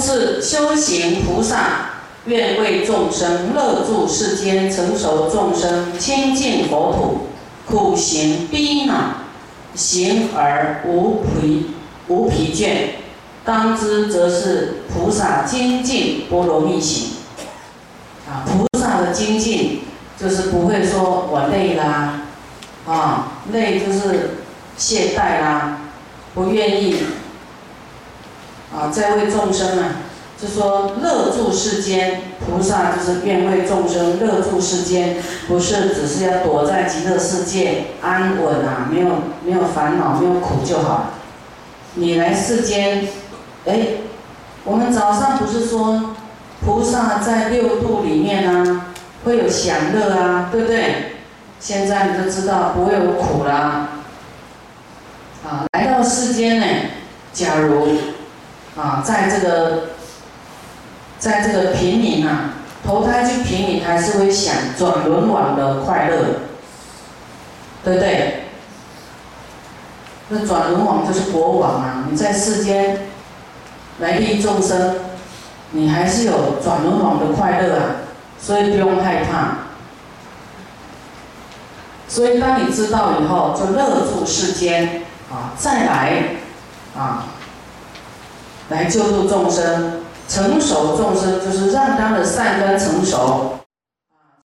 是修行菩萨，愿为众生乐住世间，成熟众生清净佛土，苦行逼恼，行而无疲无疲倦，当知则是菩萨精进波罗蜜行。啊，菩萨的精进就是不会说我累啦，啊，累就是懈怠啦，不愿意。啊，在为众生啊，就说乐住世间，菩萨就是愿为众生乐住世间，不是只是要躲在极乐世界安稳啊，没有没有烦恼，没有苦就好。你来世间，哎，我们早上不是说菩萨在六度里面呢，会有享乐啊，对不对？现在你就知道不会有苦啦。啊，来到世间呢，假如。啊，在这个，在这个平民啊，投胎去平民还是会想转轮王的快乐，对不对？那转轮王就是国王啊，你在世间来利众生，你还是有转轮王的快乐啊，所以不用害怕。所以当你知道以后，就乐住世间啊，再来啊。来救助众生，成熟众生就是让他的善根成熟，